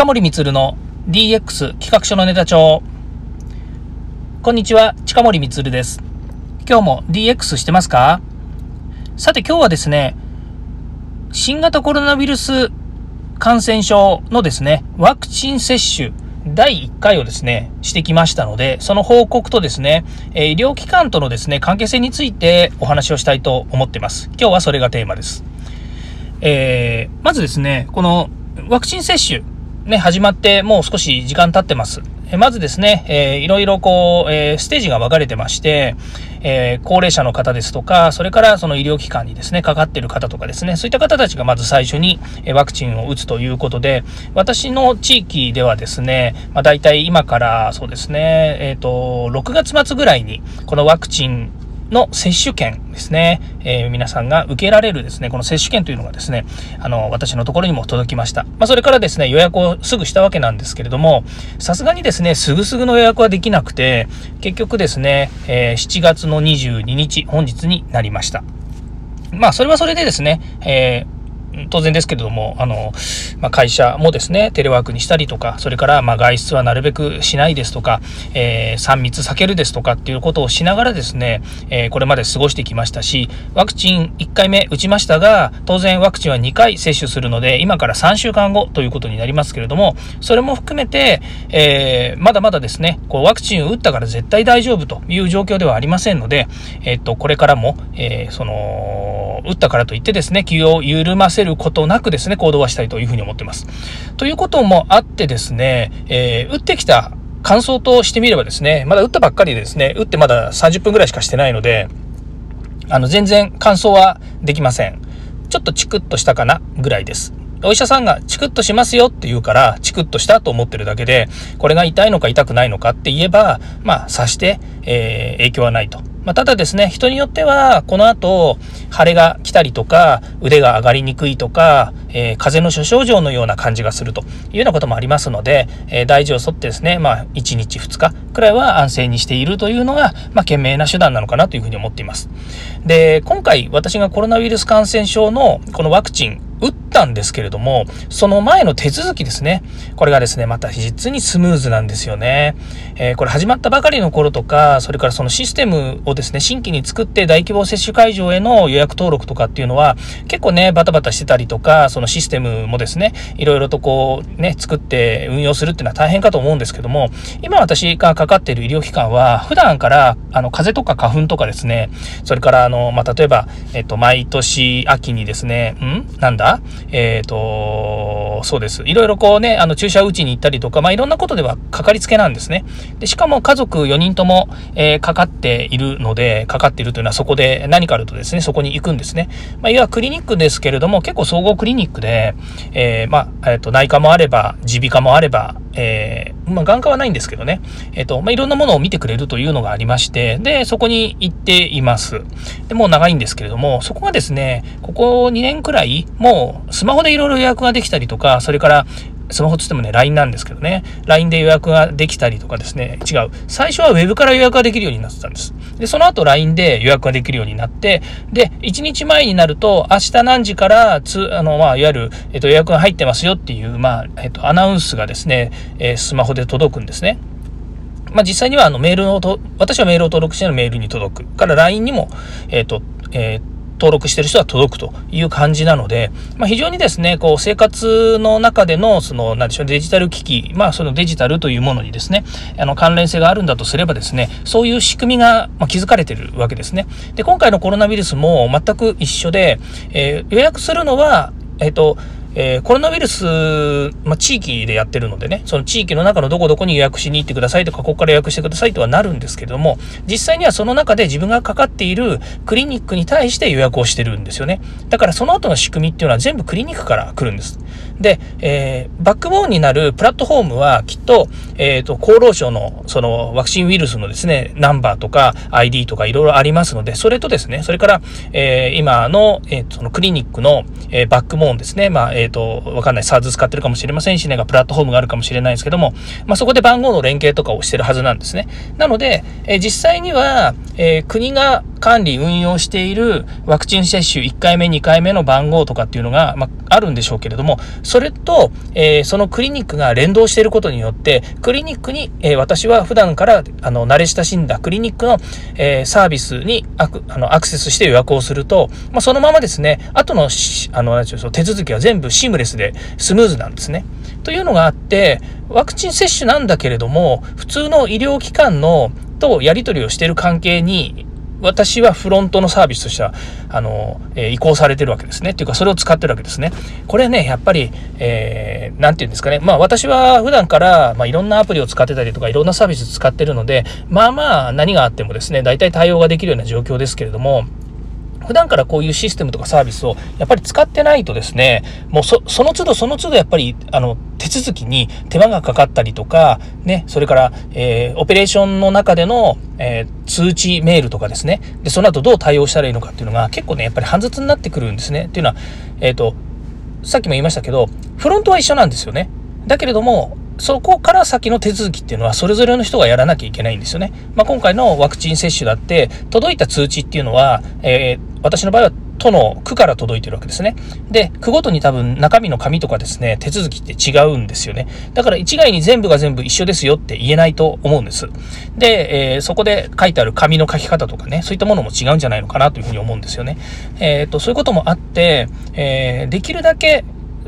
近森光の DX 企画書のネタ帳。こんにちは、近森光です。今日も DX してますか？さて今日はですね、新型コロナウイルス感染症のですね、ワクチン接種第1回をですね、してきましたので、その報告とですね、医療機関とのですね、関係性についてお話をしたいと思っています。今日はそれがテーマです。えー、まずですね、このワクチン接種、ね、始まってもう少し時間経ってます。えまずですね、えー、いろいろこう、えー、ステージが分かれてまして、えー、高齢者の方ですとか、それからその医療機関にですね、かかっている方とかですね、そういった方たちがまず最初にワクチンを打つということで、私の地域ではですね、まあ、大体今からそうですね、えっ、と、6月末ぐらいにこのワクチンの接種券ですね、えー、皆さんが受けられるですね、この接種券というのがですね、あの、私のところにも届きました。まあ、それからですね、予約をすぐしたわけなんですけれども、さすがにですね、すぐすぐの予約はできなくて、結局ですね、えー、7月の22日、本日になりました。まあ、それはそれでですね、えー当然ですけれども、あの、まあ、会社もですね、テレワークにしたりとか、それから、ま外出はなるべくしないですとか、えー、3密避けるですとかっていうことをしながらですね、えー、これまで過ごしてきましたし、ワクチン1回目打ちましたが、当然ワクチンは2回接種するので、今から3週間後ということになりますけれども、それも含めて、えー、まだまだですね、こう、ワクチンを打ったから絶対大丈夫という状況ではありませんので、えっと、これからも、えその、打ったからといってですね、気を緩ませることなくですね、行動はしたいというふうに思っています。ということもあってですね、えー、打ってきた感想としてみればですね、まだ打ったばっかりでですね、打ってまだ30分ぐらいしかしてないので、あの、全然感想はできません。ちょっとチクッとしたかなぐらいです。お医者さんがチクッとしますよって言うから、チクッとしたと思ってるだけで、これが痛いのか痛くないのかって言えば、まあ、察して、えー、影響はないと。まあ、ただですね、人によっては、この後、腫れが来たりとか、腕が上がりにくいとか、えー、風邪の諸症状のような感じがするというようなこともありますので、えー、大事を沿ってですね、まあ、1日2日くらいは安静にしているというのが、まあ、賢明な手段なのかなというふうに思っています。で、今回、私がコロナウイルス感染症のこのワクチン、打ったんですけれども、その前の手続きですね。これがですね、また実にスムーズなんですよね。えー、これ始まったばかりの頃とか、それからそのシステムをですね、新規に作って大規模接種会場への予約登録とかっていうのは、結構ね、バタバタしてたりとか、そのシステムもですね、いろいろとこう、ね、作って運用するっていうのは大変かと思うんですけども、今私がかかっている医療機関は、普段から、あの、風邪とか花粉とかですね、それから、あの、まあ、例えば、えっと、毎年秋にですね、ん？なんだ？えっ、ー、と、そうです。いろいろこうね、あの、注射打ちに行ったりとか、まあ、いろんなことではかかりつけなんですね。で、しかも家族4人とも、えー、かかっているので、かかっているというのはそこで何かあるとですね、そこに行くんですね。まあ、いわゆるクリニックですけれども、結構総合クリニックで、えー、まあ、えっ、と、内科もあれば、耳鼻科もあれば、えー、まあ、眼科はないんですけどね、えっ、と、まあ、いろんなものを見てくれるというのがありまして、で、そこに行っています。で、もう長いんですけれども、そこがですね、ここ2年くらい、もうスマホでいろいろ予約ができたりとか、それからスマホつってもね、LINE なんですけどね、LINE で予約ができたりとかですね、違う。最初は Web から予約ができるようになってたんです。で、その後 LINE で予約ができるようになって、で、1日前になると、明日何時からつ、あの、まあ、いわゆる、えっと、予約が入ってますよっていう、まあ、えっと、アナウンスがですね、えー、スマホで届くんですね。まあ、実際にはあのメールをと、私はメールを登録してのメールに届く。から LINE にも、えっ、と、えー、登録してる人は届くという感じなので、まあ、非常にですね、こう、生活の中での、その、なんでしょう、デジタル機器、まあ、そのデジタルというものにですね、あの、関連性があるんだとすればですね、そういう仕組みが、ま築かれてるわけですね。で、今回のコロナウイルスも全く一緒で、えー、予約するのは、えっ、ー、と、えー、コロナウイルス、まあ、地域でやってるのでね、その地域の中のどこどこに予約しに行ってくださいとか、ここから予約してくださいとはなるんですけれども、実際にはその中で自分がかかっているクリニックに対して予約をしてるんですよね。だからその後の仕組みっていうのは全部クリニックから来るんです。で、えー、バックボーンになるプラットフォームはきっと、えっ、ー、と、厚労省のそのワクチンウイルスのですね、ナンバーとか ID とかいろいろありますので、それとですね、それから、えー、今の、えー、そのクリニックの、えー、バックボーンですね、まあ、えっ、と、わかんない、SARS 使ってるかもしれませんしね、がプラットフォームがあるかもしれないですけども、まあ、そこで番号の連携とかをしてるはずなんですね。なので、えー、実際には、えー、国が管理、運用しているワクチン接種1回目、2回目の番号とかっていうのが、まあ、あるんでしょうけれども、それと、えー、そのクリニックが連動していることによって、クリニックに、えー、私は普段からあの慣れ親しんだクリニックの、えー、サービスにアクあのアクセスして予約をすると、まあ、そのままですね、後のあの手続きは全部シームレスでスムーズなんですね。というのがあって、ワクチン接種なんだけれども、普通の医療機関のとやり取りをしている関係に私はフロントのサービスとしては、あの、えー、移行されてるわけですね。っていうか、それを使ってるわけですね。これね、やっぱり、えー、て言うんですかね。まあ、私は普段から、まあ、いろんなアプリを使ってたりとか、いろんなサービス使ってるので、まあまあ、何があってもですね、大体対応ができるような状況ですけれども、普段からこういうシステムとかサービスをやっぱり使ってないとですね、もうその都度その都度やっぱりあの手続きに手間がかかったりとか、ね、それから、えー、オペレーションの中での、えー、通知メールとかですね、で、その後どう対応したらいいのかっていうのが結構ね、やっぱり煩雑になってくるんですね。っていうのは、えっ、ー、と、さっきも言いましたけど、フロントは一緒なんですよね。だけれども、そこから先の手続きっていうのはそれぞれの人がやらなきゃいけないんですよね。まあ、今回のワクチン接種だって、届いた通知っていうのは、えー、私の場合は都の区から届いてるわけですね。で、区ごとに多分中身の紙とかですね、手続きって違うんですよね。だから一概に全部が全部一緒ですよって言えないと思うんです。で、えー、そこで書いてある紙の書き方とかね、そういったものも違うんじゃないのかなというふうに思うんですよね。えっ、ー、と、そういうこともあって、えー、できるだけ、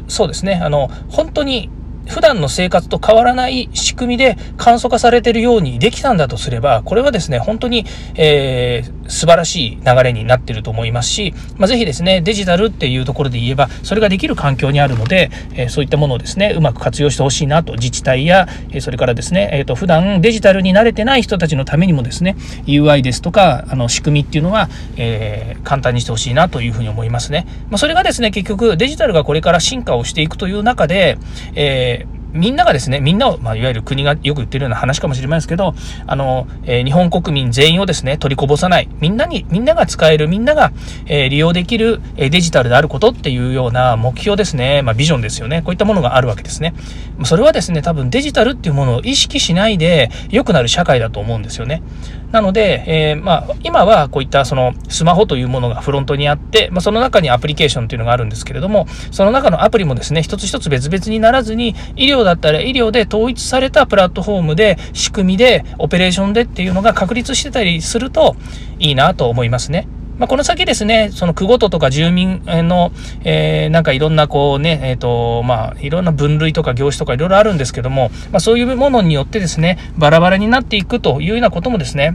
そうですね、あの、本当に普段の生活と変わらない仕組みで簡素化されているようにできたんだとすれば、これはですね、本当に、えー、素晴らしい流れになっていると思いますし、まあ、ぜひですね、デジタルっていうところで言えば、それができる環境にあるので、えー、そういったものをですね、うまく活用してほしいなと、自治体や、えー、それからですね、えっ、ー、と、普段デジタルに慣れてない人たちのためにもですね、UI ですとか、あの、仕組みっていうのは、えー、簡単にしてほしいなというふうに思いますね。まあ、それがですね、結局、デジタルがこれから進化をしていくという中で、えーみんながですね、みんなを、まあ、いわゆる国がよく言ってるような話かもしれませんけど、あの、えー、日本国民全員をですね、取りこぼさない、みんなに、みんなが使える、みんなが、えー、利用できる、えー、デジタルであることっていうような目標ですね、まあ、ビジョンですよね。こういったものがあるわけですね。それはですね、多分デジタルっていうものを意識しないで良くなる社会だと思うんですよね。なので、えー、まあ、今はこういったそのスマホというものがフロントにあって、まあ、その中にアプリケーションというのがあるんですけれども、その中のアプリもですね、一つ一つ別々にならずに、医療だったら医療で統一されたプラットフォームで、仕組みで、オペレーションでっていうのが確立してたりするといいなと思いますね。まあ、この先ですね、その区ごととか住民の、えー、なんかいろんなこうね、えっ、ー、と、まあ、いろんな分類とか業種とかいろいろあるんですけども、まあ、そういうものによってですね、バラバラになっていくというようなこともですね、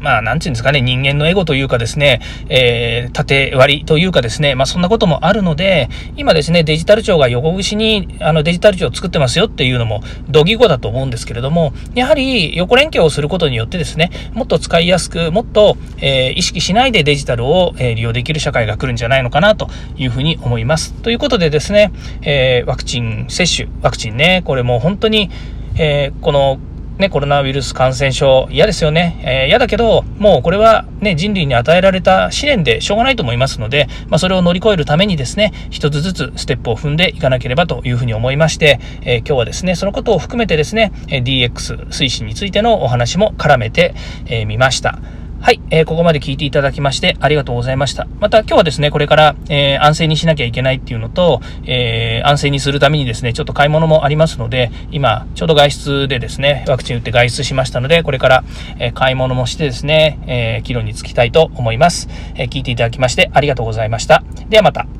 まあ、なんていうんですかね、人間のエゴというかですね、えー、縦割りというかですね、まあ、そんなこともあるので、今ですね、デジタル庁が横串に、あの、デジタル庁を作ってますよっていうのも、同義語だと思うんですけれども、やはり、横連携をすることによってですね、もっと使いやすく、もっと、えー、意識しないでデジタルを、えー、利用できる社会が来るんじゃないのかなというふうに思います。ということでですね、えー、ワクチン接種、ワクチンね、これもう本当に、えー、このね、コロナウイルス感染症、嫌ですよね。えー、嫌だけど、もうこれはね、人類に与えられた試練でしょうがないと思いますので、まあ、それを乗り越えるためにですね、一つずつステップを踏んでいかなければというふうに思いまして、えー、今日はですね、そのことを含めてですね、DX 推進についてのお話も絡めてみ、えー、ました。はい、えー、ここまで聞いていただきましてありがとうございました。また今日はですね、これから、えー、安静にしなきゃいけないっていうのと、えー、安静にするためにですね、ちょっと買い物もありますので、今、ちょうど外出でですね、ワクチン打って外出しましたので、これから、え、買い物もしてですね、えー、議論につきたいと思います。え、聞いていただきましてありがとうございました。ではまた。